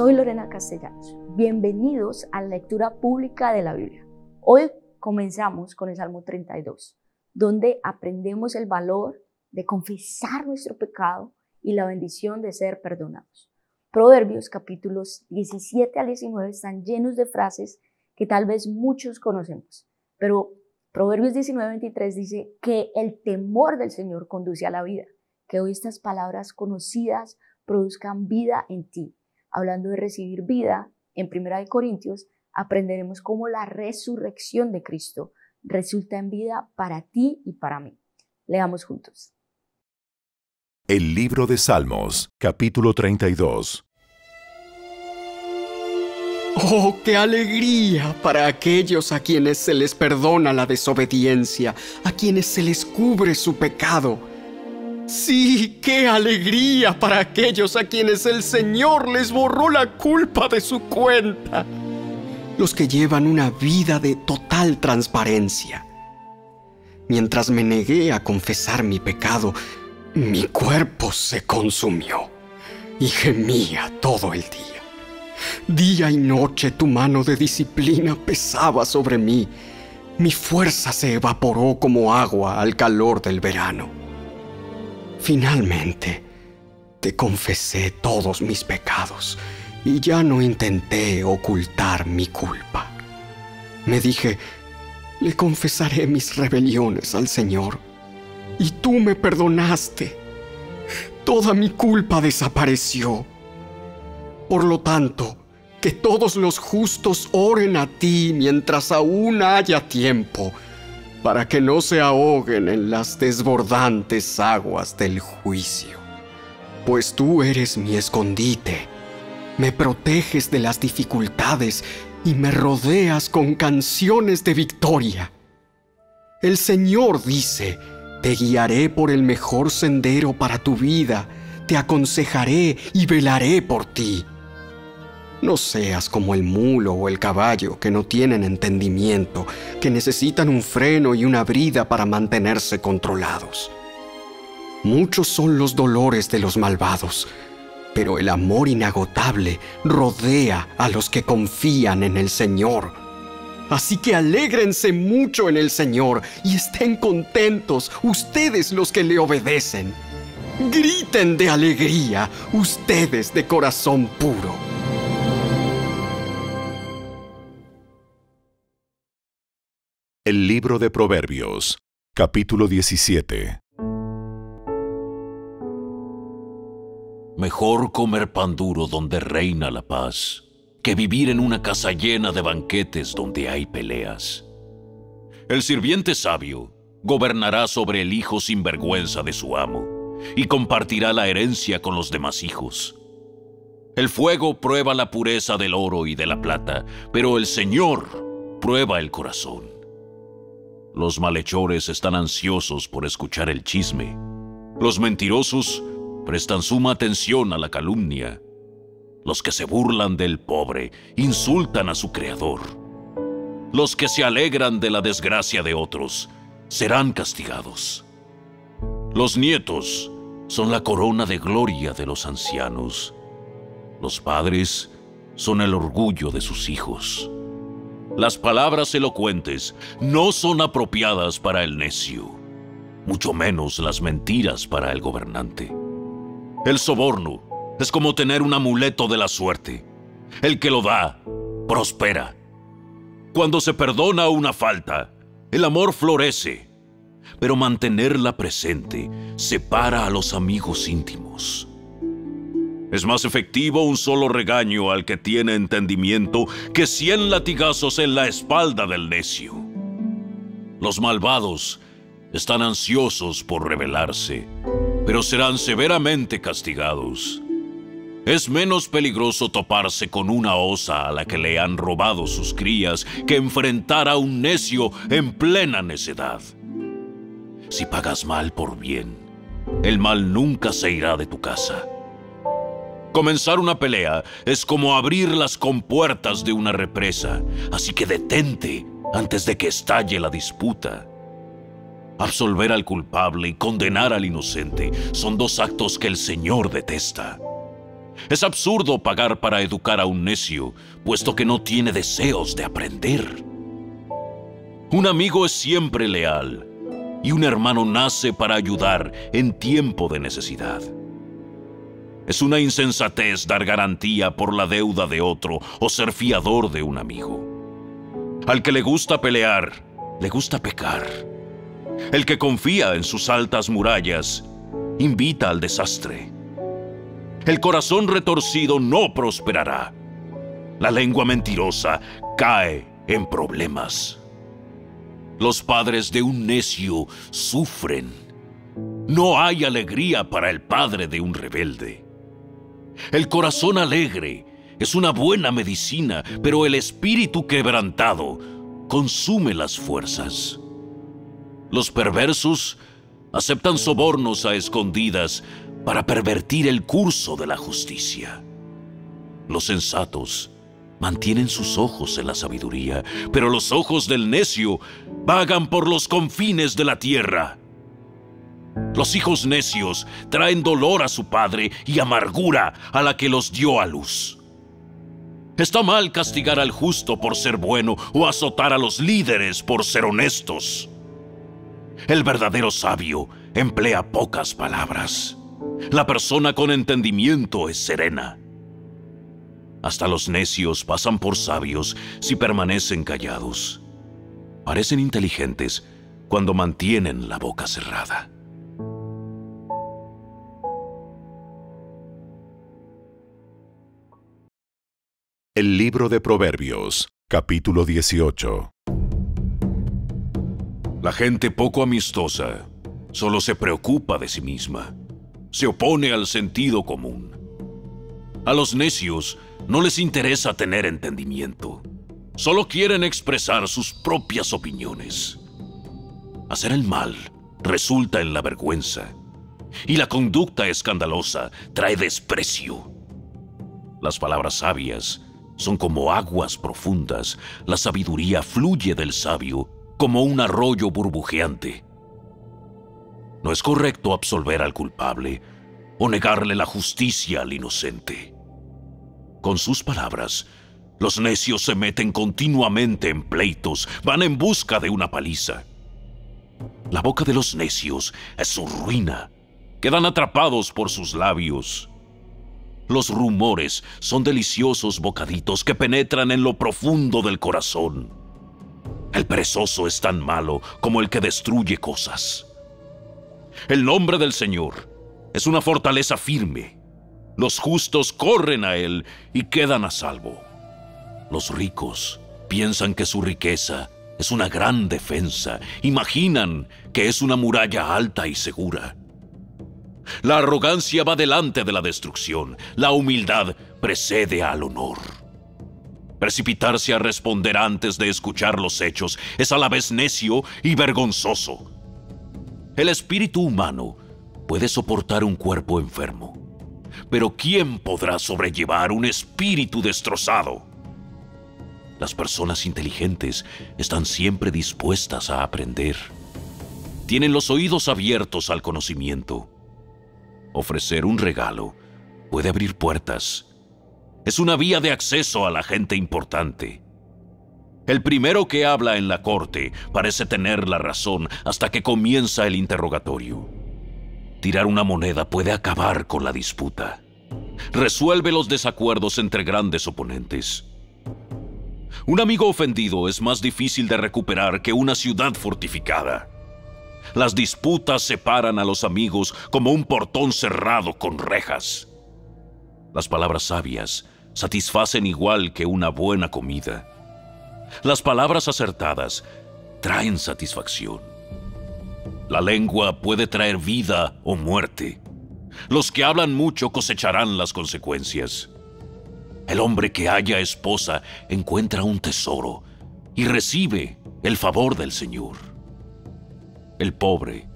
Soy Lorena Castellanos. Bienvenidos a la lectura pública de la Biblia. Hoy comenzamos con el Salmo 32, donde aprendemos el valor de confesar nuestro pecado y la bendición de ser perdonados. Proverbios capítulos 17 al 19 están llenos de frases que tal vez muchos conocemos, pero Proverbios 19-23 dice que el temor del Señor conduce a la vida, que hoy estas palabras conocidas produzcan vida en ti. Hablando de recibir vida, en Primera de Corintios aprenderemos cómo la resurrección de Cristo resulta en vida para ti y para mí. Leamos juntos. El libro de Salmos, capítulo 32. Oh, qué alegría para aquellos a quienes se les perdona la desobediencia, a quienes se les cubre su pecado. Sí, qué alegría para aquellos a quienes el Señor les borró la culpa de su cuenta. Los que llevan una vida de total transparencia. Mientras me negué a confesar mi pecado, mi cuerpo se consumió y gemía todo el día. Día y noche tu mano de disciplina pesaba sobre mí. Mi fuerza se evaporó como agua al calor del verano. Finalmente, te confesé todos mis pecados y ya no intenté ocultar mi culpa. Me dije, le confesaré mis rebeliones al Señor y tú me perdonaste. Toda mi culpa desapareció. Por lo tanto, que todos los justos oren a ti mientras aún haya tiempo, para que no se ahoguen en las desbordantes aguas del juicio. Pues tú eres mi escondite, me proteges de las dificultades y me rodeas con canciones de victoria. El Señor dice, te guiaré por el mejor sendero para tu vida, te aconsejaré y velaré por ti. No seas como el mulo o el caballo que no tienen entendimiento, que necesitan un freno y una brida para mantenerse controlados. Muchos son los dolores de los malvados, pero el amor inagotable rodea a los que confían en el Señor. Así que alégrense mucho en el Señor y estén contentos ustedes los que le obedecen. Griten de alegría ustedes de corazón puro. El libro de Proverbios, capítulo 17. Mejor comer pan duro donde reina la paz, que vivir en una casa llena de banquetes donde hay peleas. El sirviente sabio gobernará sobre el hijo sin vergüenza de su amo, y compartirá la herencia con los demás hijos. El fuego prueba la pureza del oro y de la plata, pero el Señor prueba el corazón. Los malhechores están ansiosos por escuchar el chisme. Los mentirosos prestan suma atención a la calumnia. Los que se burlan del pobre insultan a su creador. Los que se alegran de la desgracia de otros serán castigados. Los nietos son la corona de gloria de los ancianos. Los padres son el orgullo de sus hijos. Las palabras elocuentes no son apropiadas para el necio, mucho menos las mentiras para el gobernante. El soborno es como tener un amuleto de la suerte. El que lo da, prospera. Cuando se perdona una falta, el amor florece, pero mantenerla presente separa a los amigos íntimos. Es más efectivo un solo regaño al que tiene entendimiento que cien latigazos en la espalda del necio. Los malvados están ansiosos por rebelarse, pero serán severamente castigados. Es menos peligroso toparse con una osa a la que le han robado sus crías que enfrentar a un necio en plena necedad. Si pagas mal por bien, el mal nunca se irá de tu casa. Comenzar una pelea es como abrir las compuertas de una represa, así que detente antes de que estalle la disputa. Absolver al culpable y condenar al inocente son dos actos que el Señor detesta. Es absurdo pagar para educar a un necio, puesto que no tiene deseos de aprender. Un amigo es siempre leal y un hermano nace para ayudar en tiempo de necesidad. Es una insensatez dar garantía por la deuda de otro o ser fiador de un amigo. Al que le gusta pelear, le gusta pecar. El que confía en sus altas murallas, invita al desastre. El corazón retorcido no prosperará. La lengua mentirosa cae en problemas. Los padres de un necio sufren. No hay alegría para el padre de un rebelde. El corazón alegre es una buena medicina, pero el espíritu quebrantado consume las fuerzas. Los perversos aceptan sobornos a escondidas para pervertir el curso de la justicia. Los sensatos mantienen sus ojos en la sabiduría, pero los ojos del necio vagan por los confines de la tierra. Los hijos necios traen dolor a su padre y amargura a la que los dio a luz. Está mal castigar al justo por ser bueno o azotar a los líderes por ser honestos. El verdadero sabio emplea pocas palabras. La persona con entendimiento es serena. Hasta los necios pasan por sabios si permanecen callados. Parecen inteligentes cuando mantienen la boca cerrada. El libro de Proverbios, capítulo 18. La gente poco amistosa solo se preocupa de sí misma. Se opone al sentido común. A los necios no les interesa tener entendimiento. Solo quieren expresar sus propias opiniones. Hacer el mal resulta en la vergüenza. Y la conducta escandalosa trae desprecio. Las palabras sabias son como aguas profundas. La sabiduría fluye del sabio como un arroyo burbujeante. No es correcto absolver al culpable o negarle la justicia al inocente. Con sus palabras, los necios se meten continuamente en pleitos, van en busca de una paliza. La boca de los necios es su ruina. Quedan atrapados por sus labios. Los rumores son deliciosos bocaditos que penetran en lo profundo del corazón. El perezoso es tan malo como el que destruye cosas. El nombre del Señor es una fortaleza firme. Los justos corren a él y quedan a salvo. Los ricos piensan que su riqueza es una gran defensa, imaginan que es una muralla alta y segura. La arrogancia va delante de la destrucción, la humildad precede al honor. Precipitarse a responder antes de escuchar los hechos es a la vez necio y vergonzoso. El espíritu humano puede soportar un cuerpo enfermo, pero ¿quién podrá sobrellevar un espíritu destrozado? Las personas inteligentes están siempre dispuestas a aprender. Tienen los oídos abiertos al conocimiento. Ofrecer un regalo puede abrir puertas. Es una vía de acceso a la gente importante. El primero que habla en la corte parece tener la razón hasta que comienza el interrogatorio. Tirar una moneda puede acabar con la disputa. Resuelve los desacuerdos entre grandes oponentes. Un amigo ofendido es más difícil de recuperar que una ciudad fortificada. Las disputas separan a los amigos como un portón cerrado con rejas. Las palabras sabias satisfacen igual que una buena comida. Las palabras acertadas traen satisfacción. La lengua puede traer vida o muerte. Los que hablan mucho cosecharán las consecuencias. El hombre que haya esposa encuentra un tesoro y recibe el favor del Señor. El pobre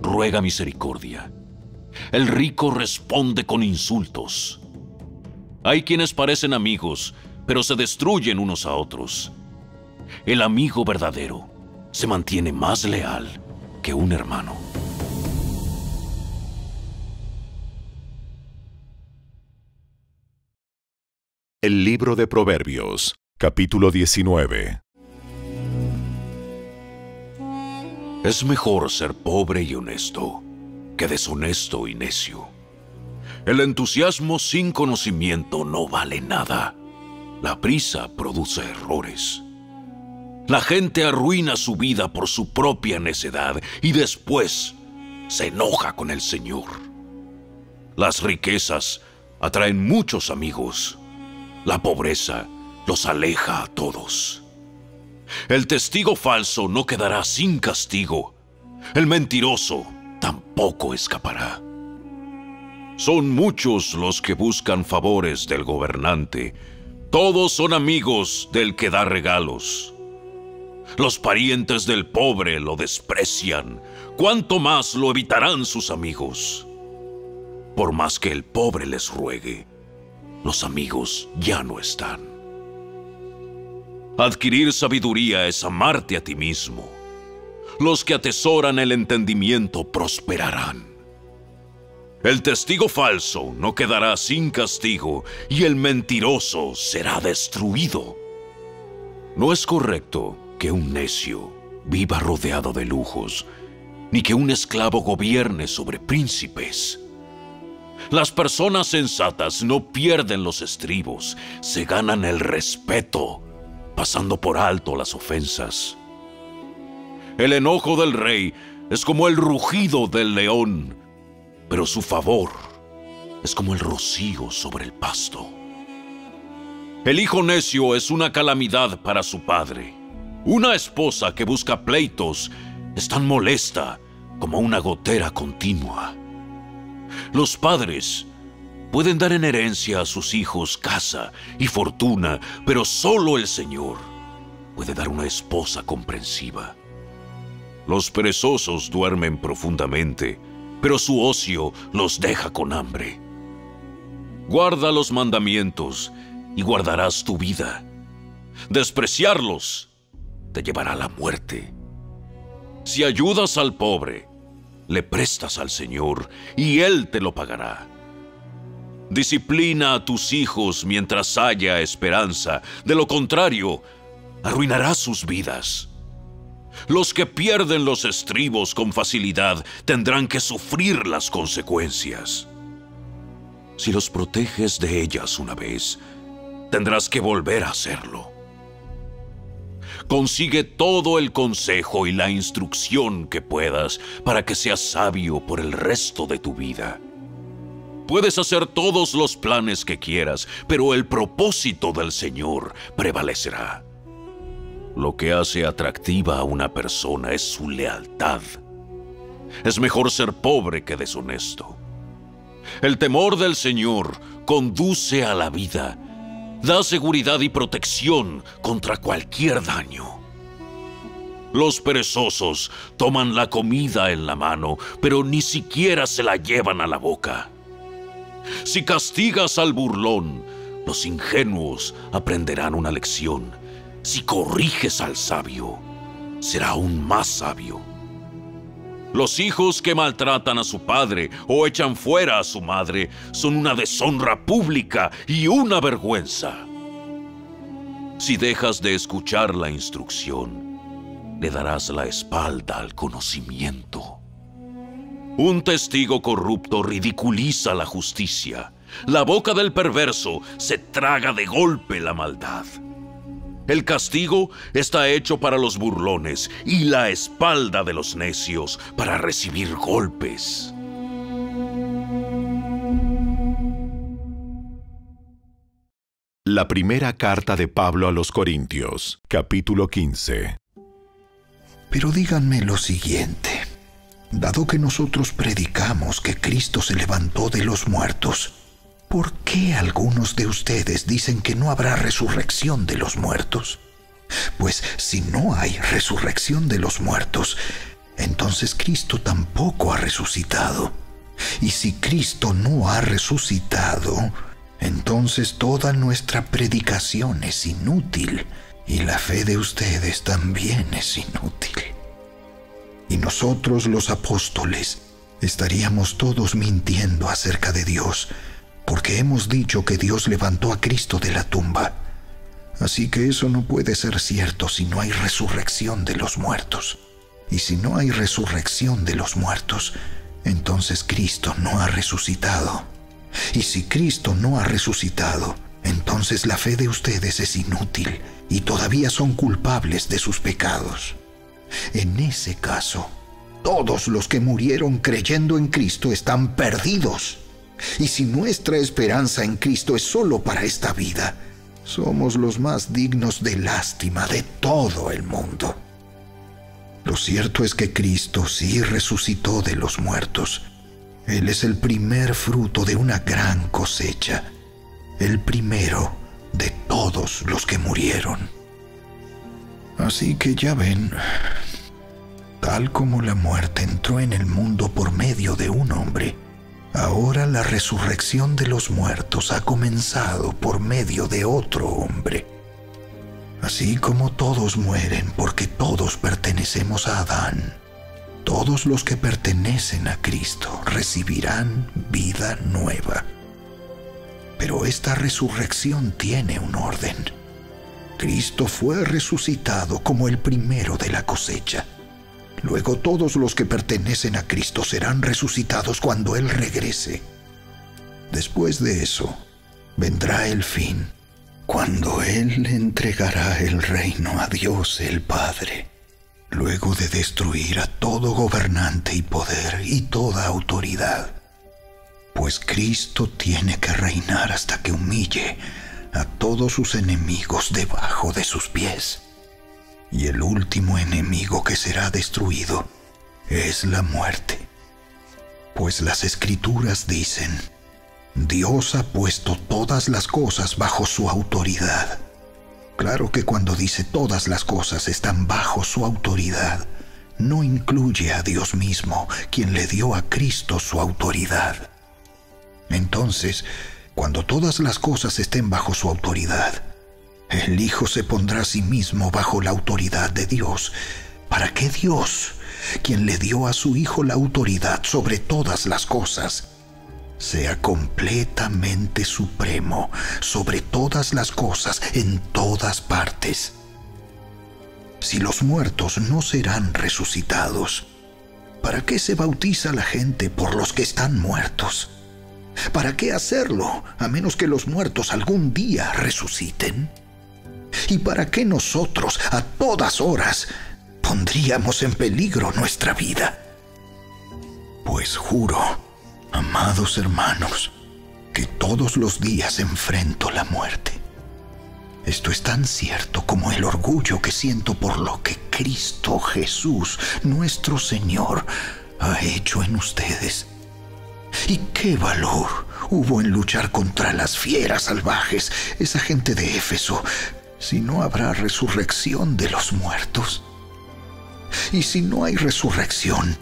ruega misericordia. El rico responde con insultos. Hay quienes parecen amigos, pero se destruyen unos a otros. El amigo verdadero se mantiene más leal que un hermano. El libro de Proverbios, capítulo 19. Es mejor ser pobre y honesto que deshonesto y necio. El entusiasmo sin conocimiento no vale nada. La prisa produce errores. La gente arruina su vida por su propia necedad y después se enoja con el Señor. Las riquezas atraen muchos amigos. La pobreza los aleja a todos. El testigo falso no quedará sin castigo. El mentiroso tampoco escapará. Son muchos los que buscan favores del gobernante. Todos son amigos del que da regalos. Los parientes del pobre lo desprecian. ¿Cuánto más lo evitarán sus amigos? Por más que el pobre les ruegue, los amigos ya no están. Adquirir sabiduría es amarte a ti mismo. Los que atesoran el entendimiento prosperarán. El testigo falso no quedará sin castigo y el mentiroso será destruido. No es correcto que un necio viva rodeado de lujos, ni que un esclavo gobierne sobre príncipes. Las personas sensatas no pierden los estribos, se ganan el respeto, pasando por alto las ofensas. El enojo del rey es como el rugido del león, pero su favor es como el rocío sobre el pasto. El hijo necio es una calamidad para su padre. Una esposa que busca pleitos es tan molesta como una gotera continua. Los padres pueden dar en herencia a sus hijos casa y fortuna, pero solo el Señor puede dar una esposa comprensiva. Los perezosos duermen profundamente, pero su ocio los deja con hambre. Guarda los mandamientos y guardarás tu vida. Despreciarlos te llevará a la muerte. Si ayudas al pobre, le prestas al Señor y Él te lo pagará. Disciplina a tus hijos mientras haya esperanza, de lo contrario, arruinarás sus vidas. Los que pierden los estribos con facilidad tendrán que sufrir las consecuencias. Si los proteges de ellas una vez, tendrás que volver a hacerlo. Consigue todo el consejo y la instrucción que puedas para que seas sabio por el resto de tu vida. Puedes hacer todos los planes que quieras, pero el propósito del Señor prevalecerá. Lo que hace atractiva a una persona es su lealtad. Es mejor ser pobre que deshonesto. El temor del Señor conduce a la vida da seguridad y protección contra cualquier daño. Los perezosos toman la comida en la mano, pero ni siquiera se la llevan a la boca. Si castigas al burlón, los ingenuos aprenderán una lección. Si corriges al sabio, será aún más sabio. Los hijos que maltratan a su padre o echan fuera a su madre son una deshonra pública y una vergüenza. Si dejas de escuchar la instrucción, le darás la espalda al conocimiento. Un testigo corrupto ridiculiza la justicia. La boca del perverso se traga de golpe la maldad. El castigo está hecho para los burlones y la espalda de los necios para recibir golpes. La primera carta de Pablo a los Corintios, capítulo 15. Pero díganme lo siguiente. Dado que nosotros predicamos que Cristo se levantó de los muertos, ¿Por qué algunos de ustedes dicen que no habrá resurrección de los muertos? Pues si no hay resurrección de los muertos, entonces Cristo tampoco ha resucitado. Y si Cristo no ha resucitado, entonces toda nuestra predicación es inútil y la fe de ustedes también es inútil. Nosotros los apóstoles estaríamos todos mintiendo acerca de Dios porque hemos dicho que Dios levantó a Cristo de la tumba. Así que eso no puede ser cierto si no hay resurrección de los muertos. Y si no hay resurrección de los muertos, entonces Cristo no ha resucitado. Y si Cristo no ha resucitado, entonces la fe de ustedes es inútil y todavía son culpables de sus pecados. En ese caso, todos los que murieron creyendo en Cristo están perdidos. Y si nuestra esperanza en Cristo es solo para esta vida, somos los más dignos de lástima de todo el mundo. Lo cierto es que Cristo sí resucitó de los muertos. Él es el primer fruto de una gran cosecha, el primero de todos los que murieron. Así que ya ven, tal como la muerte entró en el mundo por medio de un hombre, ahora la resurrección de los muertos ha comenzado por medio de otro hombre. Así como todos mueren porque todos pertenecemos a Adán, todos los que pertenecen a Cristo recibirán vida nueva. Pero esta resurrección tiene un orden. Cristo fue resucitado como el primero de la cosecha. Luego todos los que pertenecen a Cristo serán resucitados cuando Él regrese. Después de eso, vendrá el fin, cuando Él entregará el reino a Dios el Padre, luego de destruir a todo gobernante y poder y toda autoridad. Pues Cristo tiene que reinar hasta que humille a todos sus enemigos debajo de sus pies. Y el último enemigo que será destruido es la muerte. Pues las escrituras dicen, Dios ha puesto todas las cosas bajo su autoridad. Claro que cuando dice todas las cosas están bajo su autoridad, no incluye a Dios mismo, quien le dio a Cristo su autoridad. Entonces, cuando todas las cosas estén bajo su autoridad, el Hijo se pondrá a sí mismo bajo la autoridad de Dios, para que Dios, quien le dio a su Hijo la autoridad sobre todas las cosas, sea completamente supremo sobre todas las cosas en todas partes. Si los muertos no serán resucitados, ¿para qué se bautiza la gente por los que están muertos? ¿Para qué hacerlo a menos que los muertos algún día resuciten? ¿Y para qué nosotros a todas horas pondríamos en peligro nuestra vida? Pues juro, amados hermanos, que todos los días enfrento la muerte. Esto es tan cierto como el orgullo que siento por lo que Cristo Jesús, nuestro Señor, ha hecho en ustedes ¿Y qué valor hubo en luchar contra las fieras salvajes, esa gente de Éfeso, si no habrá resurrección de los muertos? Y si no hay resurrección,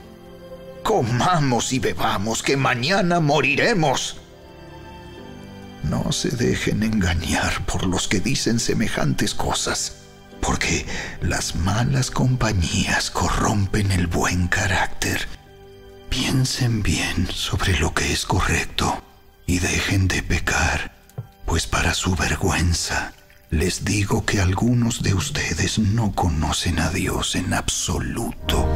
comamos y bebamos, que mañana moriremos. No se dejen engañar por los que dicen semejantes cosas, porque las malas compañías corrompen el buen carácter Piensen bien sobre lo que es correcto y dejen de pecar, pues para su vergüenza les digo que algunos de ustedes no conocen a Dios en absoluto.